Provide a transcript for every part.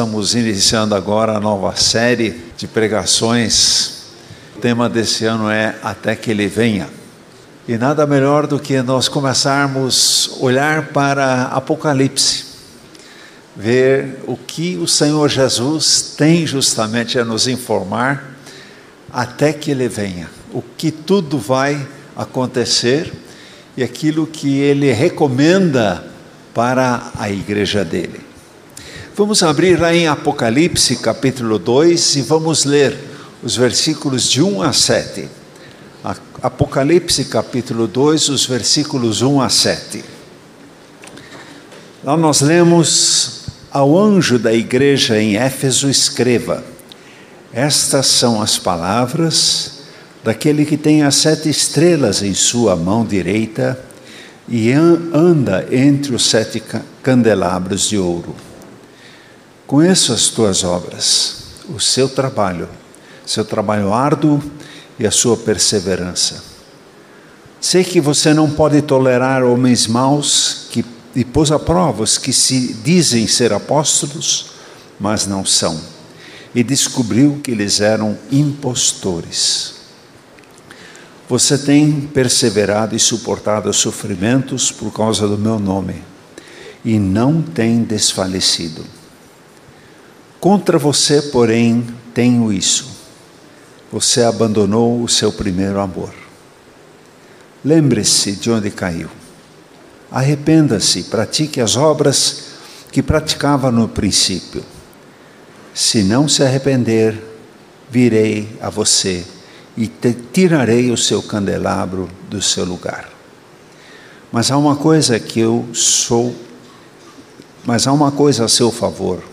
Estamos iniciando agora a nova série de pregações. O tema desse ano é Até que Ele Venha. E nada melhor do que nós começarmos a olhar para Apocalipse, ver o que o Senhor Jesus tem justamente a nos informar até que Ele venha, o que tudo vai acontecer e aquilo que Ele recomenda para a igreja dele. Vamos abrir lá em Apocalipse capítulo 2 e vamos ler os versículos de 1 a 7. Apocalipse capítulo 2, os versículos 1 a 7. Lá nós lemos: Ao anjo da igreja em Éfeso escreva: Estas são as palavras daquele que tem as sete estrelas em sua mão direita e anda entre os sete candelabros de ouro. Conheço as tuas obras, o seu trabalho, seu trabalho árduo e a sua perseverança. Sei que você não pode tolerar homens maus que, e pôs a prova os que se dizem ser apóstolos, mas não são, e descobriu que eles eram impostores. Você tem perseverado e suportado os sofrimentos por causa do meu nome, e não tem desfalecido. Contra você, porém, tenho isso. Você abandonou o seu primeiro amor. Lembre-se de onde caiu. Arrependa-se, pratique as obras que praticava no princípio. Se não se arrepender, virei a você e te tirarei o seu candelabro do seu lugar. Mas há uma coisa que eu sou, mas há uma coisa a seu favor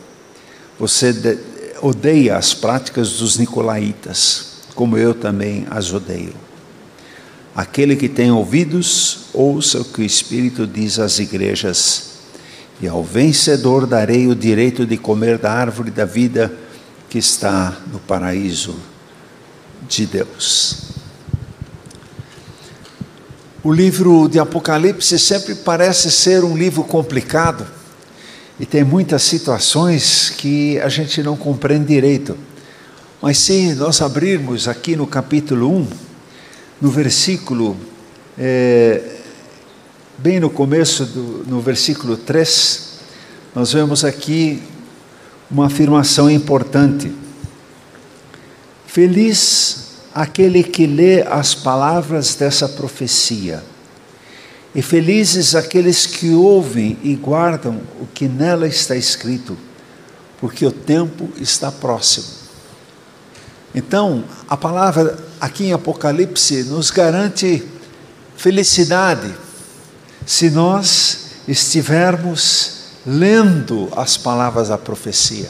você odeia as práticas dos nicolaítas, como eu também as odeio. Aquele que tem ouvidos, ouça o que o Espírito diz às igrejas. E ao vencedor darei o direito de comer da árvore da vida que está no paraíso de Deus. O livro de Apocalipse sempre parece ser um livro complicado e tem muitas situações que a gente não compreende direito. Mas se nós abrirmos aqui no capítulo 1, no versículo, é, bem no começo, do, no versículo 3, nós vemos aqui uma afirmação importante. Feliz aquele que lê as palavras dessa profecia e felizes aqueles que ouvem e guardam o que nela está escrito, porque o tempo está próximo. Então, a palavra aqui em Apocalipse nos garante felicidade se nós estivermos lendo as palavras da profecia.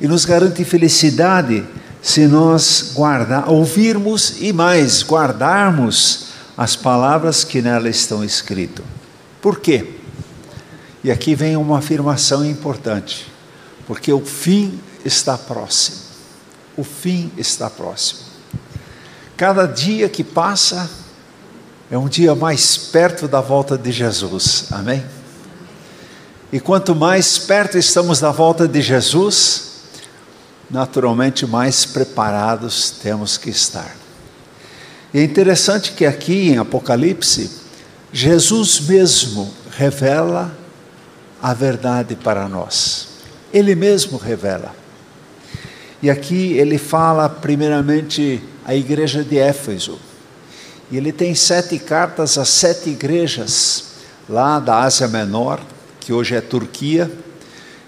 E nos garante felicidade se nós ouvirmos e mais guardarmos as palavras que nela estão escritas. Por quê? E aqui vem uma afirmação importante, porque o fim está próximo. O fim está próximo. Cada dia que passa é um dia mais perto da volta de Jesus. Amém? E quanto mais perto estamos da volta de Jesus, naturalmente mais preparados temos que estar. E é interessante que aqui em Apocalipse, Jesus mesmo revela a verdade para nós. Ele mesmo revela. E aqui ele fala primeiramente à igreja de Éfeso. E ele tem sete cartas a sete igrejas lá da Ásia Menor, que hoje é Turquia,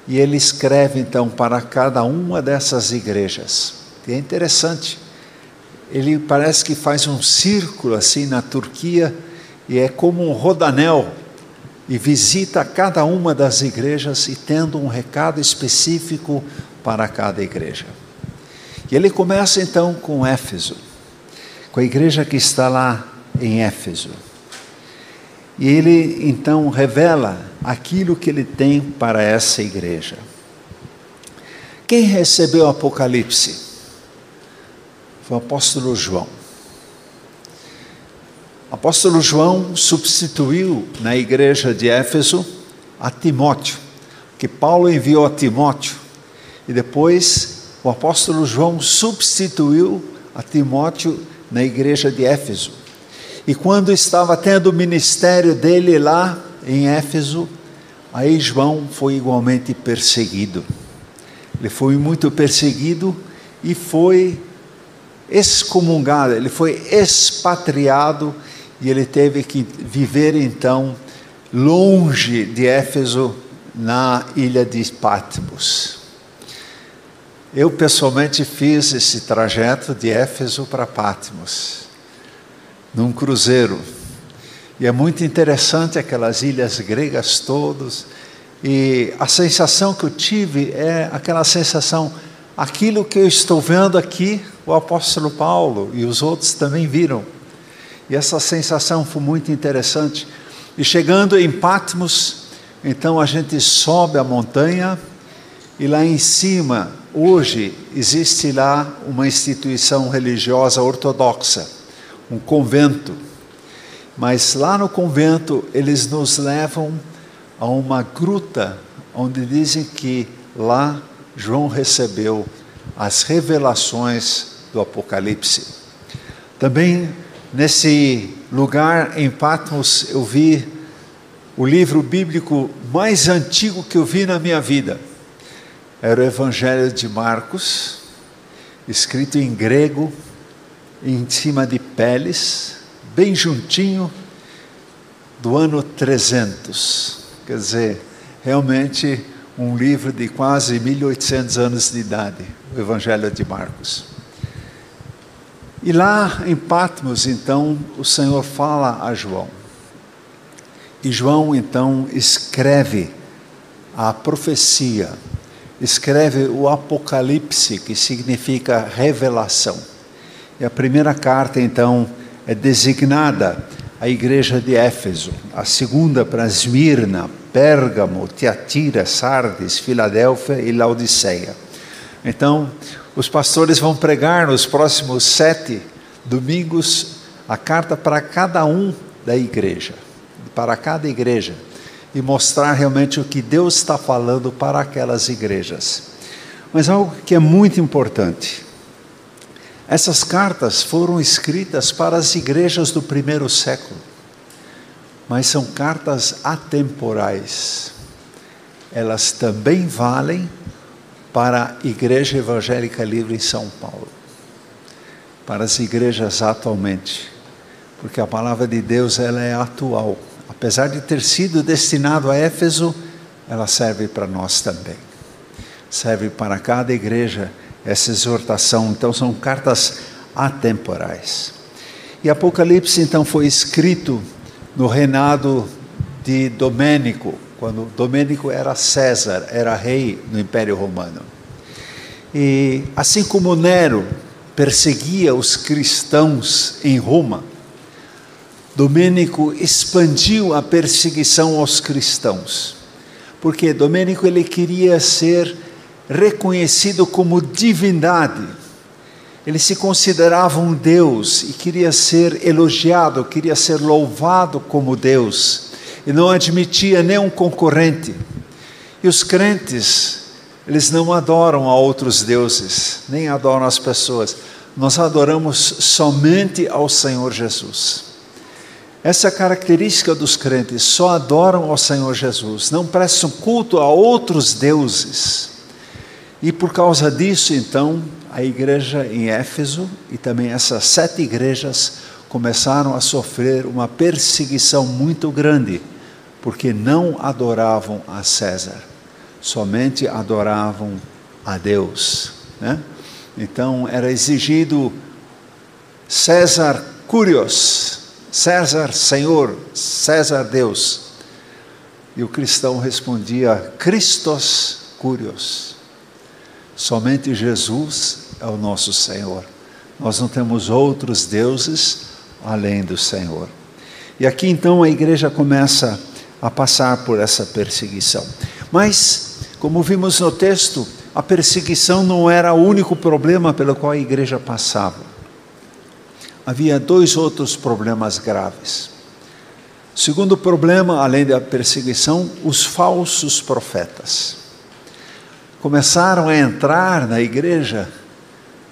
e ele escreve então para cada uma dessas igrejas. E é interessante ele parece que faz um círculo assim na Turquia e é como um rodanel e visita cada uma das igrejas e tendo um recado específico para cada igreja. E ele começa então com Éfeso, com a igreja que está lá em Éfeso. E ele então revela aquilo que ele tem para essa igreja. Quem recebeu o Apocalipse? Foi o apóstolo João. O apóstolo João substituiu na igreja de Éfeso a Timóteo, que Paulo enviou a Timóteo. E depois o apóstolo João substituiu a Timóteo na igreja de Éfeso. E quando estava tendo o ministério dele lá em Éfeso, aí João foi igualmente perseguido. Ele foi muito perseguido e foi excomungado, ele foi expatriado e ele teve que viver então longe de Éfeso, na ilha de Patmos. Eu pessoalmente fiz esse trajeto de Éfeso para Patmos, num cruzeiro. E é muito interessante aquelas ilhas gregas todas. E a sensação que eu tive é aquela sensação, aquilo que eu estou vendo aqui, o apóstolo Paulo e os outros também viram. E essa sensação foi muito interessante. E chegando em Patmos, então a gente sobe a montanha e lá em cima, hoje, existe lá uma instituição religiosa ortodoxa, um convento. Mas lá no convento eles nos levam a uma gruta onde dizem que lá João recebeu as revelações do Apocalipse. Também nesse lugar em Patmos eu vi o livro bíblico mais antigo que eu vi na minha vida era o Evangelho de Marcos, escrito em grego, em cima de peles, bem juntinho do ano 300. Quer dizer, realmente um livro de quase 1800 anos de idade, o Evangelho de Marcos. E lá em Patmos, então, o Senhor fala a João. E João, então, escreve a profecia escreve o Apocalipse, que significa revelação. E a primeira carta, então, é designada à igreja de Éfeso, a segunda para Esmirna, Pérgamo, Tiatira, Sardes, Filadélfia e Laodiceia. Então, os pastores vão pregar nos próximos sete domingos a carta para cada um da igreja, para cada igreja e mostrar realmente o que Deus está falando para aquelas igrejas. Mas algo que é muito importante: essas cartas foram escritas para as igrejas do primeiro século, mas são cartas atemporais. Elas também valem para a Igreja Evangélica Livre em São Paulo, para as igrejas atualmente, porque a palavra de Deus ela é atual apesar de ter sido destinado a Éfeso, ela serve para nós também. Serve para cada igreja essa exortação. Então, são cartas atemporais. E Apocalipse, então, foi escrito no reinado de Domênico, quando Domênico era César, era rei no Império Romano. E assim como Nero perseguia os cristãos em Roma, Domênico expandiu a perseguição aos cristãos. Porque Domênico ele queria ser reconhecido como divindade. Ele se considerava um Deus e queria ser elogiado, queria ser louvado como Deus. E não admitia nenhum concorrente. E os crentes, eles não adoram a outros deuses, nem adoram as pessoas. Nós adoramos somente ao Senhor Jesus. Essa é a característica dos crentes, só adoram ao Senhor Jesus, não prestam culto a outros deuses. E por causa disso, então, a igreja em Éfeso e também essas sete igrejas começaram a sofrer uma perseguição muito grande, porque não adoravam a César, somente adoravam a Deus. Né? Então era exigido César Curios, César, Senhor, César, Deus. E o cristão respondia: Christos Curios. Somente Jesus é o nosso Senhor. Nós não temos outros deuses além do Senhor. E aqui então a igreja começa a passar por essa perseguição. Mas, como vimos no texto, a perseguição não era o único problema pelo qual a igreja passava havia dois outros problemas graves. Segundo problema, além da perseguição, os falsos profetas. começaram a entrar na igreja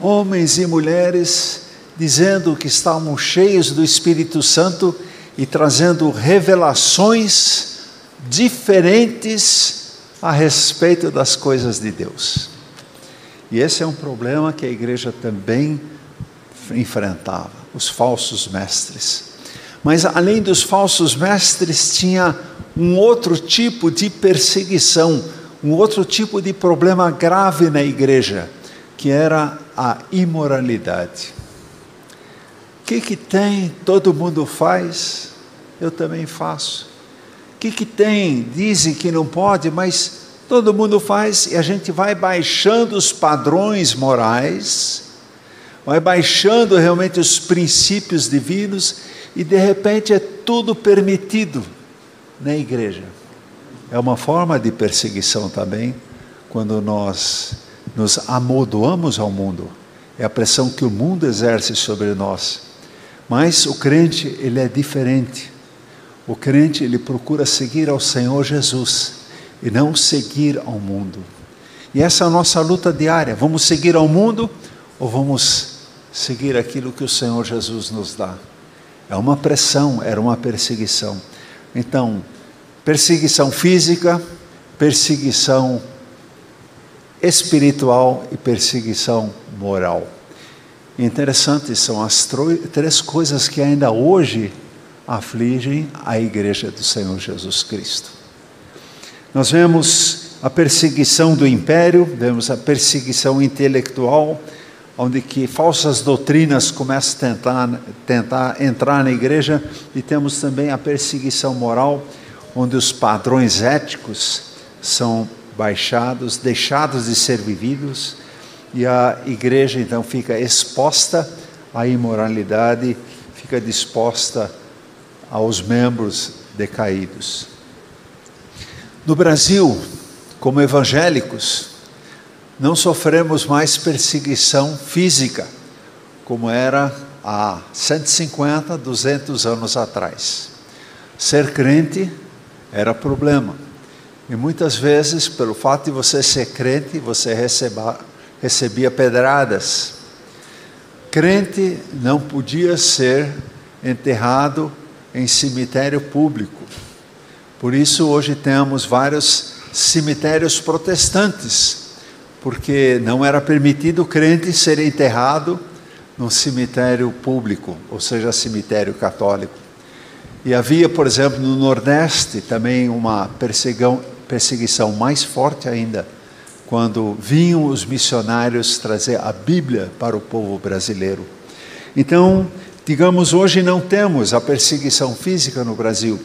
homens e mulheres dizendo que estavam cheios do Espírito Santo e trazendo revelações diferentes a respeito das coisas de Deus. E esse é um problema que a igreja também enfrentava, os falsos mestres. Mas além dos falsos mestres, tinha um outro tipo de perseguição, um outro tipo de problema grave na igreja, que era a imoralidade. Que, que tem? Todo mundo faz, eu também faço. O que, que tem? Dizem que não pode, mas todo mundo faz e a gente vai baixando os padrões morais, vai baixando realmente os princípios divinos e de repente é tudo permitido na igreja. É uma forma de perseguição também, quando nós nos amodoamos ao mundo. É a pressão que o mundo exerce sobre nós. Mas o crente, ele é diferente. O crente, ele procura seguir ao Senhor Jesus e não seguir ao mundo. E essa é a nossa luta diária. Vamos seguir ao mundo ou vamos seguir aquilo que o Senhor Jesus nos dá? É uma pressão, era uma perseguição. Então, perseguição física, perseguição espiritual e perseguição moral. Interessante são as três coisas que ainda hoje afligem a igreja do Senhor Jesus Cristo. Nós vemos a perseguição do império, vemos a perseguição intelectual, onde que falsas doutrinas começam a tentar, tentar entrar na igreja, e temos também a perseguição moral, onde os padrões éticos são baixados, deixados de ser vividos, e a igreja então fica exposta à imoralidade, fica disposta aos membros decaídos. No Brasil, como evangélicos, não sofremos mais perseguição física, como era há 150, 200 anos atrás. Ser crente era problema. E muitas vezes, pelo fato de você ser crente, você receba, recebia pedradas. Crente não podia ser enterrado em cemitério público. Por isso, hoje temos vários cemitérios protestantes porque não era permitido o crente ser enterrado num cemitério público, ou seja, cemitério católico. E havia, por exemplo, no Nordeste também uma perseguição mais forte ainda, quando vinham os missionários trazer a Bíblia para o povo brasileiro. Então, digamos, hoje não temos a perseguição física no Brasil,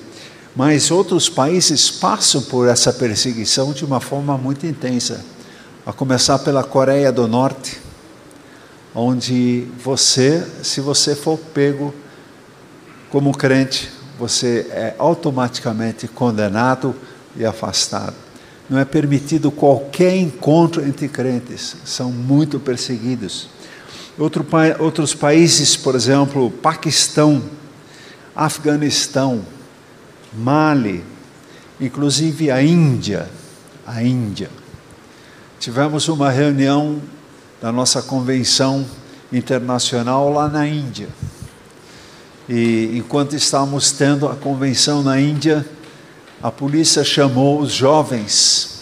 mas outros países passam por essa perseguição de uma forma muito intensa a começar pela Coreia do Norte, onde você, se você for pego como crente, você é automaticamente condenado e afastado. Não é permitido qualquer encontro entre crentes, são muito perseguidos. Outro, outros países, por exemplo, Paquistão, Afeganistão, Mali, inclusive a Índia, a Índia tivemos uma reunião da nossa convenção internacional lá na Índia. E enquanto estávamos tendo a convenção na Índia, a polícia chamou os jovens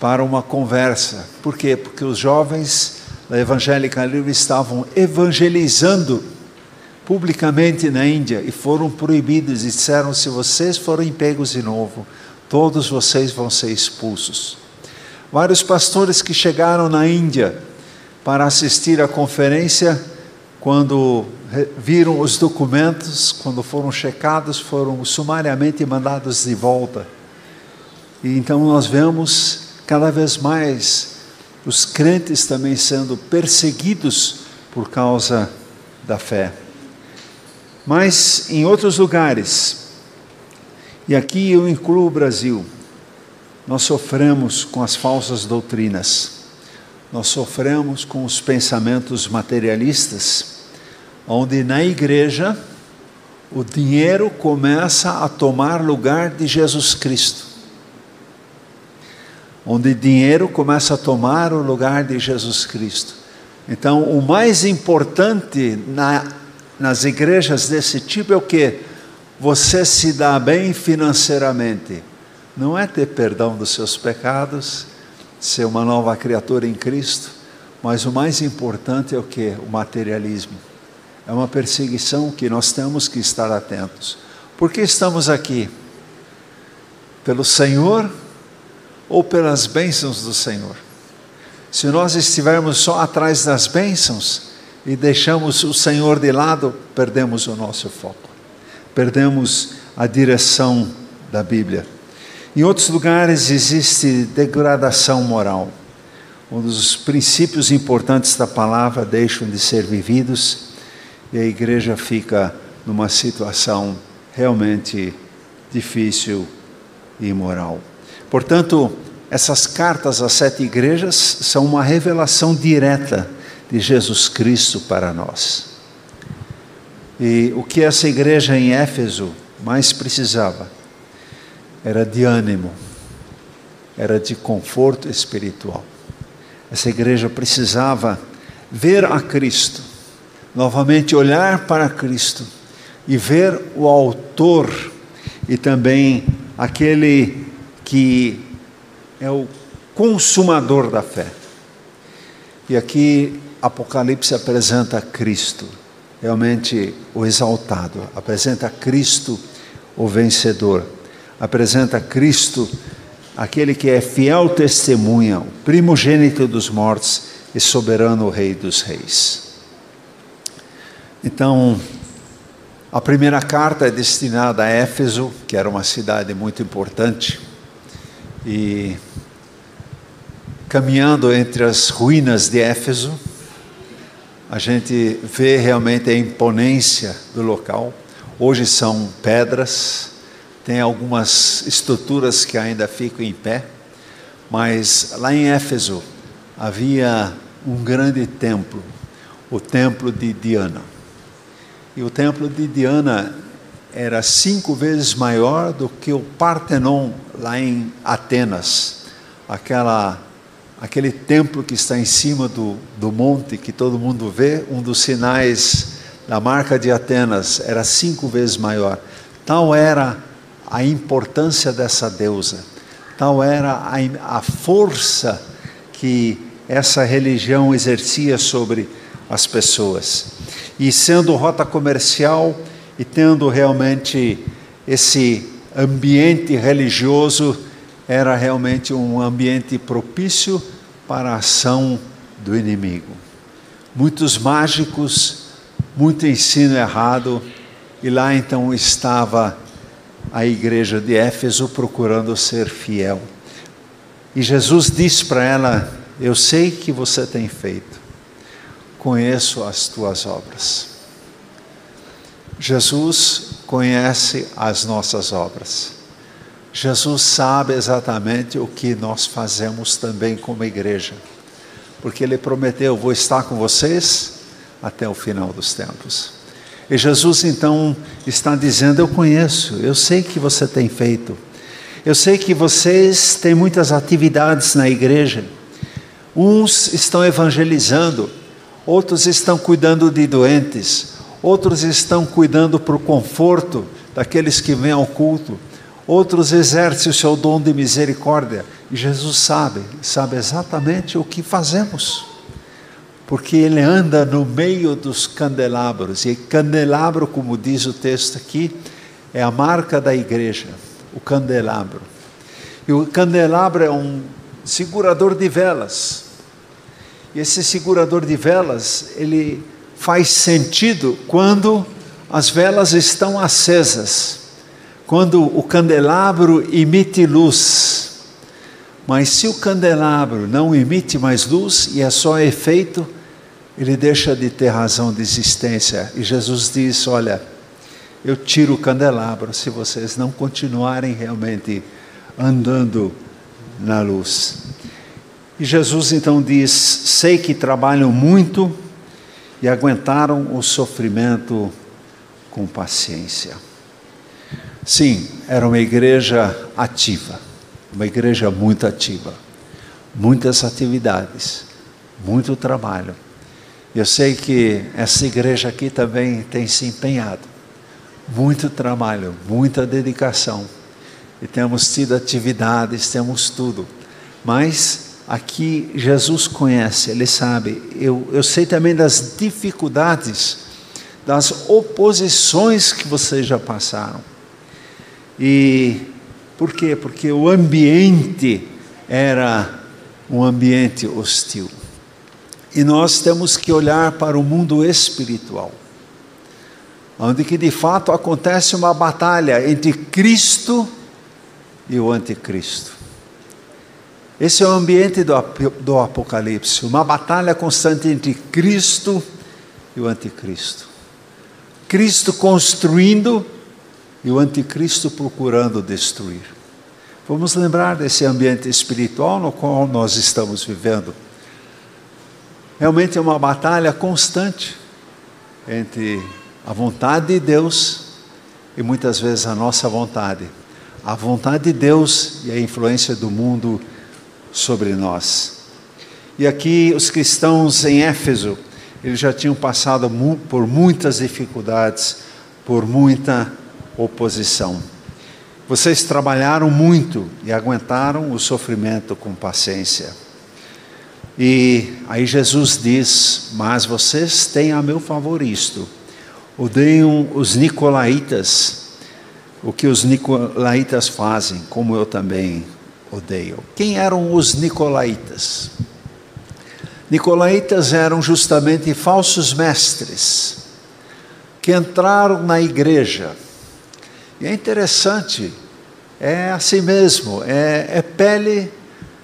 para uma conversa. Por quê? Porque os jovens da Evangélica Livre estavam evangelizando publicamente na Índia e foram proibidos e disseram: se vocês forem pegos de novo, todos vocês vão ser expulsos. Vários pastores que chegaram na Índia para assistir à conferência, quando viram os documentos, quando foram checados, foram sumariamente mandados de volta. E então nós vemos cada vez mais os crentes também sendo perseguidos por causa da fé. Mas em outros lugares, e aqui eu incluo o Brasil, nós sofremos com as falsas doutrinas, nós sofremos com os pensamentos materialistas, onde na igreja o dinheiro começa a tomar lugar de Jesus Cristo. onde dinheiro começa a tomar o lugar de Jesus Cristo. Então, o mais importante na, nas igrejas desse tipo é o que? Você se dá bem financeiramente. Não é ter perdão dos seus pecados, ser uma nova criatura em Cristo, mas o mais importante é o que? O materialismo. É uma perseguição que nós temos que estar atentos. Por que estamos aqui? Pelo Senhor ou pelas bênçãos do Senhor? Se nós estivermos só atrás das bênçãos e deixamos o Senhor de lado, perdemos o nosso foco, perdemos a direção da Bíblia. Em outros lugares existe degradação moral, onde os princípios importantes da palavra deixam de ser vividos e a igreja fica numa situação realmente difícil e imoral. Portanto, essas cartas às sete igrejas são uma revelação direta de Jesus Cristo para nós. E o que essa igreja em Éfeso mais precisava era de ânimo, era de conforto espiritual. Essa igreja precisava ver a Cristo, novamente olhar para Cristo e ver o Autor e também aquele que é o consumador da fé. E aqui Apocalipse apresenta Cristo, realmente o exaltado, apresenta Cristo o vencedor, apresenta Cristo aquele que é fiel testemunha, o primogênito dos mortos e soberano Rei dos Reis. Então, a primeira carta é destinada a Éfeso, que era uma cidade muito importante, e caminhando entre as ruínas de Éfeso, a gente vê realmente a imponência do local. Hoje são pedras, tem algumas estruturas que ainda ficam em pé, mas lá em Éfeso havia um grande templo, o templo de Diana. E o templo de Diana era cinco vezes maior do que o Partenon lá em Atenas, aquela aquele templo que está em cima do, do monte que todo mundo vê, um dos sinais da marca de Atenas, era cinco vezes maior. Tal era a importância dessa deusa, tal era a, a força que essa religião exercia sobre as pessoas. E sendo rota comercial e tendo realmente esse ambiente religioso era realmente um ambiente propício para a ação do inimigo. Muitos mágicos, muito ensino errado, e lá então estava a igreja de Éfeso procurando ser fiel. E Jesus disse para ela: Eu sei que você tem feito, conheço as tuas obras. Jesus conhece as nossas obras. Jesus sabe exatamente o que nós fazemos também como igreja, porque Ele prometeu: Vou estar com vocês até o final dos tempos. E Jesus então está dizendo: Eu conheço, eu sei que você tem feito, eu sei que vocês têm muitas atividades na igreja. Uns estão evangelizando, outros estão cuidando de doentes, outros estão cuidando para o conforto daqueles que vêm ao culto outros exercem o seu dom de misericórdia. E Jesus sabe, sabe exatamente o que fazemos. Porque ele anda no meio dos candelabros. E candelabro, como diz o texto aqui, é a marca da igreja, o candelabro. E o candelabro é um segurador de velas. E esse segurador de velas, ele faz sentido quando as velas estão acesas quando o candelabro emite luz. Mas se o candelabro não emite mais luz e é só efeito, ele deixa de ter razão de existência. E Jesus diz: Olha, eu tiro o candelabro se vocês não continuarem realmente andando na luz. E Jesus então diz: Sei que trabalham muito e aguentaram o sofrimento com paciência. Sim, era uma igreja ativa, uma igreja muito ativa. muitas atividades, muito trabalho. Eu sei que essa igreja aqui também tem se empenhado. Muito trabalho, muita dedicação. E temos tido atividades, temos tudo. Mas aqui Jesus conhece, Ele sabe. Eu, eu sei também das dificuldades, das oposições que vocês já passaram. E por quê? Porque o ambiente era um ambiente hostil. E nós temos que olhar para o mundo espiritual, onde que de fato acontece uma batalha entre Cristo e o anticristo. Esse é o ambiente do, do Apocalipse, uma batalha constante entre Cristo e o anticristo. Cristo construindo e o anticristo procurando destruir. Vamos lembrar desse ambiente espiritual no qual nós estamos vivendo. Realmente é uma batalha constante entre a vontade de Deus e muitas vezes a nossa vontade. A vontade de Deus e a influência do mundo sobre nós. E aqui os cristãos em Éfeso, eles já tinham passado por muitas dificuldades, por muita oposição. Vocês trabalharam muito e aguentaram o sofrimento com paciência. E aí Jesus diz: Mas vocês têm a meu favor isto. Odeiam os nicolaítas, o que os nicolaítas fazem, como eu também odeio. Quem eram os nicolaítas? Nicolaítas eram justamente falsos mestres que entraram na igreja. E é interessante, é assim mesmo, é, é pele,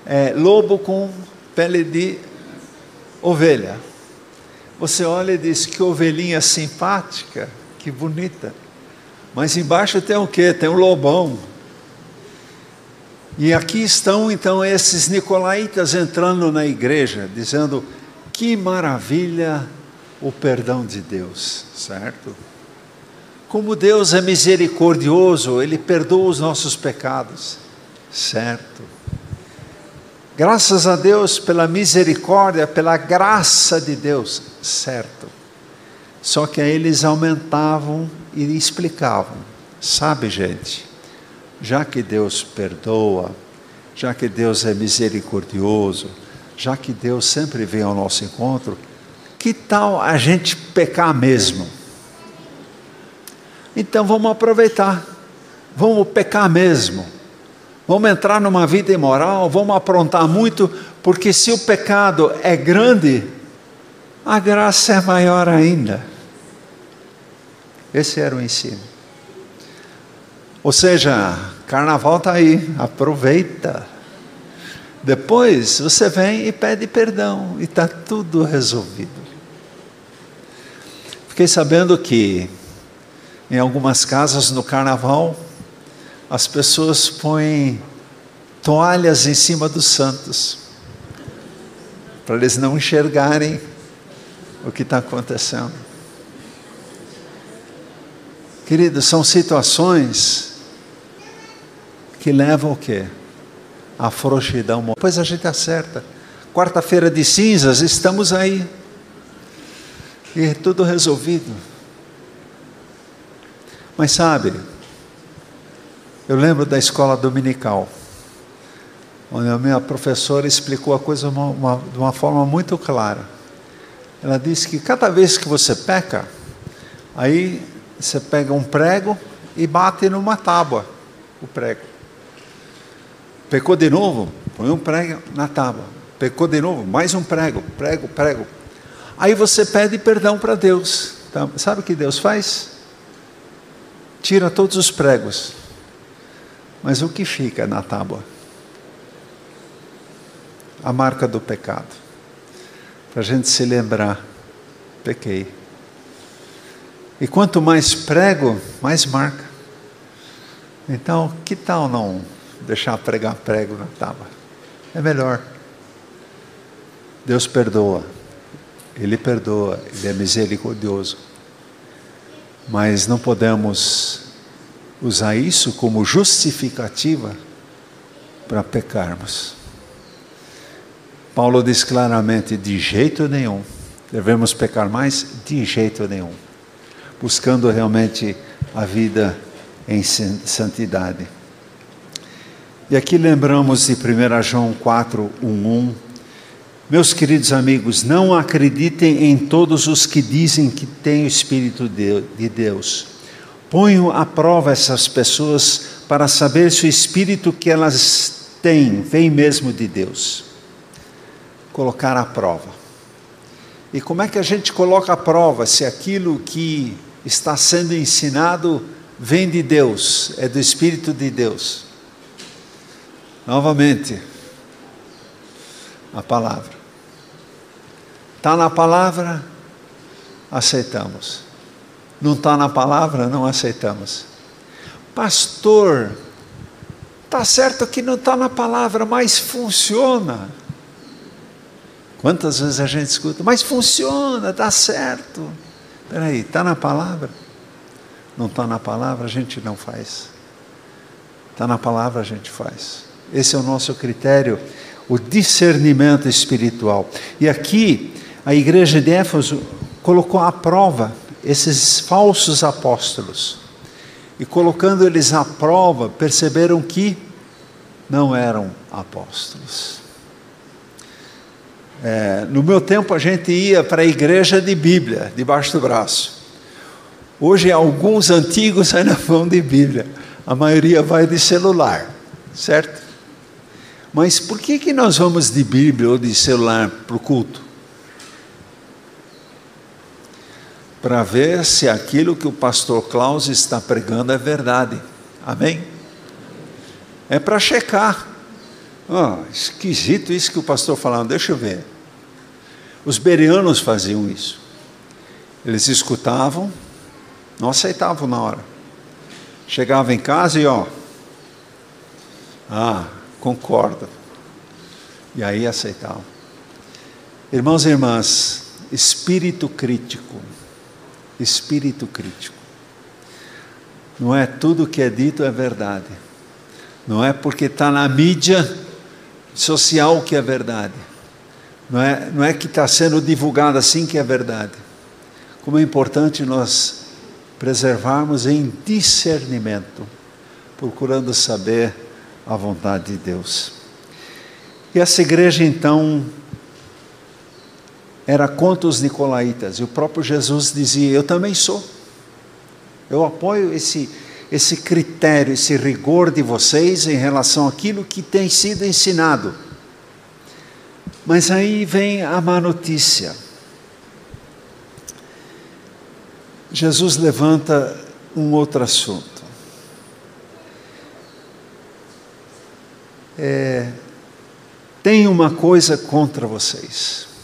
é lobo com pele de ovelha. Você olha e diz que ovelhinha simpática, que bonita. Mas embaixo tem o quê? Tem um lobão. E aqui estão então esses nicolaítas entrando na igreja, dizendo: que maravilha o perdão de Deus, certo? Como Deus é misericordioso, Ele perdoa os nossos pecados, certo? Graças a Deus pela misericórdia, pela graça de Deus, certo. Só que aí eles aumentavam e explicavam. Sabe, gente, já que Deus perdoa, já que Deus é misericordioso, já que Deus sempre vem ao nosso encontro, que tal a gente pecar mesmo? Então vamos aproveitar, vamos pecar mesmo vamos entrar numa vida imoral, vamos aprontar muito, porque se o pecado é grande, a graça é maior ainda. Esse era o ensino. Ou seja, carnaval está aí, aproveita. Depois você vem e pede perdão e está tudo resolvido. Fiquei sabendo que em algumas casas no carnaval as pessoas põem toalhas em cima dos santos, para eles não enxergarem o que está acontecendo. Queridos, são situações que levam o quê? A frouxidão. Depois a gente acerta. Quarta-feira de cinzas, estamos aí. E tudo resolvido. Mas sabe, eu lembro da escola dominical, onde a minha professora explicou a coisa uma, uma, de uma forma muito clara. Ela disse que cada vez que você peca, aí você pega um prego e bate numa tábua o prego. Pecou de novo, põe um prego na tábua. Pecou de novo, mais um prego, prego, prego. Aí você pede perdão para Deus. Então, sabe o que Deus faz? Tira todos os pregos mas o que fica na tábua? A marca do pecado. Para a gente se lembrar, pequei. E quanto mais prego, mais marca. Então, que tal não deixar pregar prego na tábua? É melhor. Deus perdoa. Ele perdoa, Ele é misericordioso. Mas não podemos usar isso como justificativa para pecarmos. Paulo diz claramente: de jeito nenhum. Devemos pecar mais? De jeito nenhum. Buscando realmente a vida em santidade. E aqui lembramos de 1 João 4, 1, 1. Meus queridos amigos, não acreditem em todos os que dizem que têm o Espírito de Deus. Ponham à prova essas pessoas para saber se o Espírito que elas têm vem mesmo de Deus. Colocar à prova. E como é que a gente coloca à prova se aquilo que está sendo ensinado vem de Deus, é do Espírito de Deus? Novamente, a palavra. Está na palavra, aceitamos. Não está na palavra, não aceitamos. Pastor, está certo que não está na palavra, mas funciona. Quantas vezes a gente escuta, mas funciona, está certo. Espera aí, está na palavra? Não está na palavra, a gente não faz. Está na palavra, a gente faz. Esse é o nosso critério, o discernimento espiritual. E aqui, a igreja de Éfeso colocou à prova esses falsos apóstolos. E colocando eles à prova, perceberam que não eram apóstolos. É, no meu tempo a gente ia para a igreja de Bíblia, debaixo do braço. Hoje alguns antigos ainda vão de Bíblia, a maioria vai de celular, certo? Mas por que, que nós vamos de Bíblia ou de celular para o culto? Para ver se aquilo que o pastor Klaus está pregando é verdade. Amém? É para checar. Oh, esquisito isso que o pastor falando, deixa eu ver. Os berianos faziam isso. Eles escutavam, não aceitavam na hora. Chegava em casa e ó, ah, concordo. E aí aceitavam. Irmãos e irmãs, espírito crítico. Espírito crítico. Não é tudo que é dito é verdade. Não é porque está na mídia social que é verdade. Não é, não é que está sendo divulgado assim que é verdade. Como é importante nós preservarmos em discernimento, procurando saber a vontade de Deus. E essa igreja então era contra os nicolaítas, e o próprio Jesus dizia: Eu também sou. Eu apoio esse, esse critério, esse rigor de vocês em relação àquilo que tem sido ensinado. Mas aí vem a má notícia. Jesus levanta um outro assunto. É, tem uma coisa contra vocês.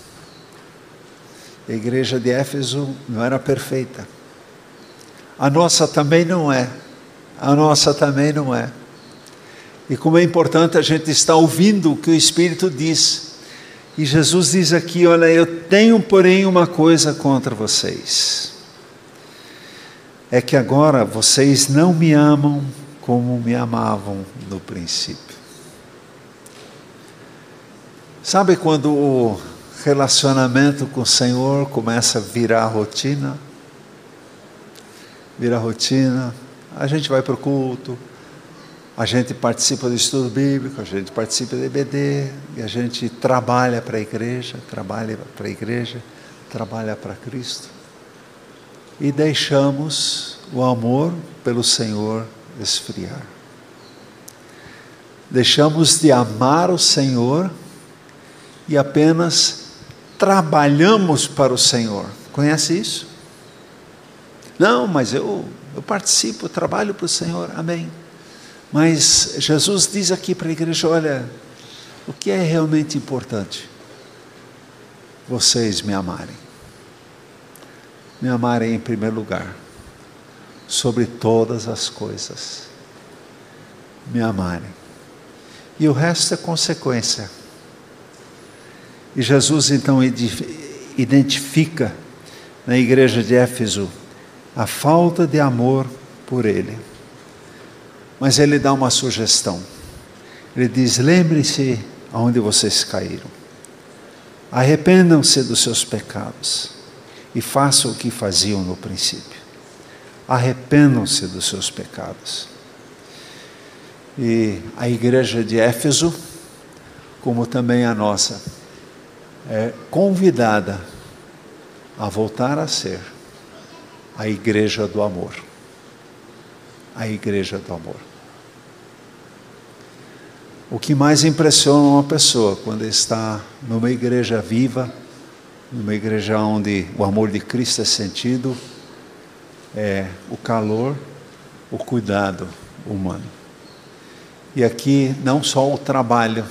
A igreja de Éfeso não era perfeita. A nossa também não é. A nossa também não é. E como é importante a gente estar ouvindo o que o Espírito diz. E Jesus diz aqui: Olha, eu tenho, porém, uma coisa contra vocês. É que agora vocês não me amam como me amavam no princípio. Sabe quando o relacionamento com o Senhor começa a virar rotina? Vira rotina, a gente vai para o culto, a gente participa do estudo bíblico, a gente participa do EBD, e a gente trabalha para a igreja, trabalha para a igreja, trabalha para Cristo. E deixamos o amor pelo Senhor esfriar. Deixamos de amar o Senhor e apenas trabalhamos para o Senhor. Conhece isso? Não, mas eu, eu participo, trabalho para o Senhor. Amém. Mas Jesus diz aqui para a igreja: olha, o que é realmente importante? Vocês me amarem. Me amarem em primeiro lugar, sobre todas as coisas. Me amarem. E o resto é consequência. E Jesus então identifica na igreja de Éfeso a falta de amor por ele. Mas ele dá uma sugestão. Ele diz: lembre-se aonde vocês caíram. Arrependam-se dos seus pecados e façam o que faziam no princípio. Arrependam-se dos seus pecados. E a igreja de Éfeso, como também a nossa, é convidada a voltar a ser a igreja do amor. A igreja do amor. O que mais impressiona uma pessoa quando está numa igreja viva, numa igreja onde o amor de Cristo é sentido, é o calor, o cuidado humano. E aqui não só o trabalho,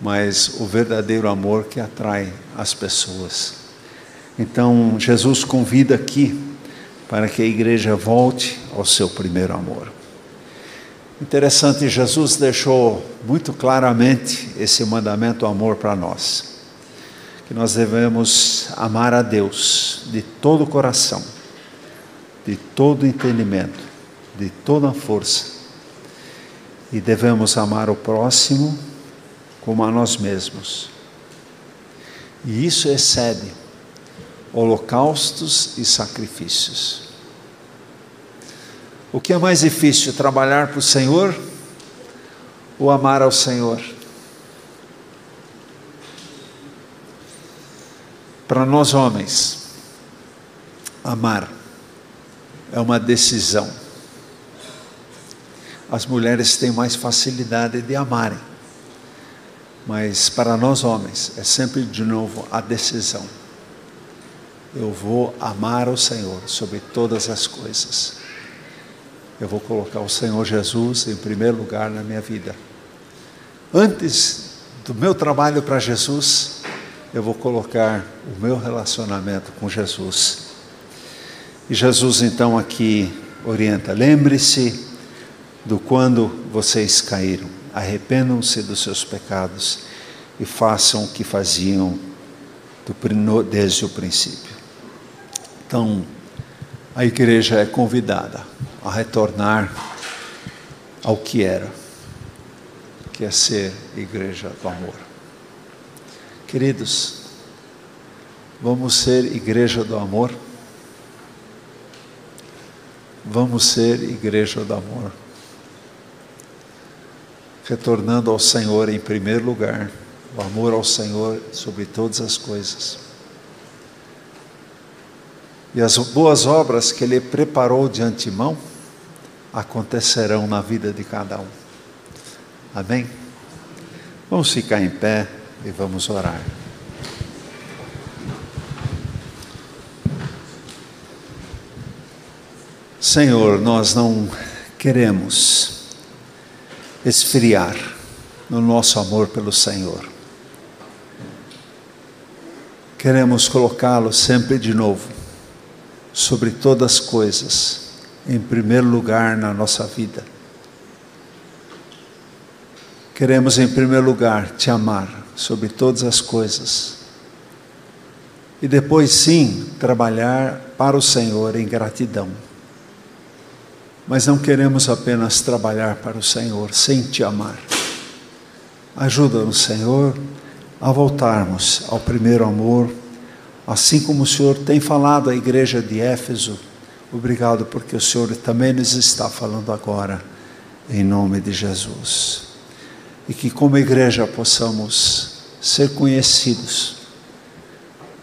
mas o verdadeiro amor que atrai as pessoas. Então, Jesus convida aqui para que a igreja volte ao seu primeiro amor. Interessante, Jesus deixou muito claramente esse mandamento amor para nós. Que nós devemos amar a Deus de todo o coração, de todo o entendimento, de toda a força. E devemos amar o próximo como a nós mesmos. E isso excede holocaustos e sacrifícios. O que é mais difícil, trabalhar para o Senhor ou amar ao Senhor? Para nós homens, amar é uma decisão. As mulheres têm mais facilidade de amarem, mas para nós homens é sempre de novo a decisão. Eu vou amar o Senhor sobre todas as coisas eu vou colocar o Senhor Jesus em primeiro lugar na minha vida. Antes do meu trabalho para Jesus, eu vou colocar o meu relacionamento com Jesus. E Jesus então aqui orienta: lembre-se do quando vocês caíram, arrependam-se dos seus pecados e façam o que faziam desde o princípio. Então, a igreja é convidada a retornar ao que era, que é ser igreja do amor. Queridos, vamos ser igreja do amor? Vamos ser igreja do amor. Retornando ao Senhor em primeiro lugar, o amor ao Senhor sobre todas as coisas. E as boas obras que Ele preparou de antemão, acontecerão na vida de cada um. Amém? Vamos ficar em pé e vamos orar. Senhor, nós não queremos esfriar no nosso amor pelo Senhor. Queremos colocá-lo sempre de novo sobre todas as coisas em primeiro lugar na nossa vida. Queremos, em primeiro lugar, te amar sobre todas as coisas. E depois, sim, trabalhar para o Senhor em gratidão. Mas não queremos apenas trabalhar para o Senhor sem te amar. Ajuda-nos, Senhor, a voltarmos ao primeiro amor, assim como o Senhor tem falado à igreja de Éfeso Obrigado porque o Senhor também nos está falando agora, em nome de Jesus. E que, como igreja, possamos ser conhecidos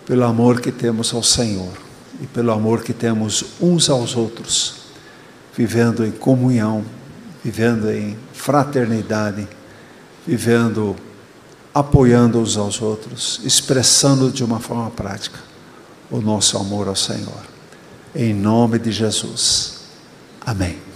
pelo amor que temos ao Senhor e pelo amor que temos uns aos outros, vivendo em comunhão, vivendo em fraternidade, vivendo apoiando uns aos outros, expressando de uma forma prática o nosso amor ao Senhor. Em nome de Jesus. Amém.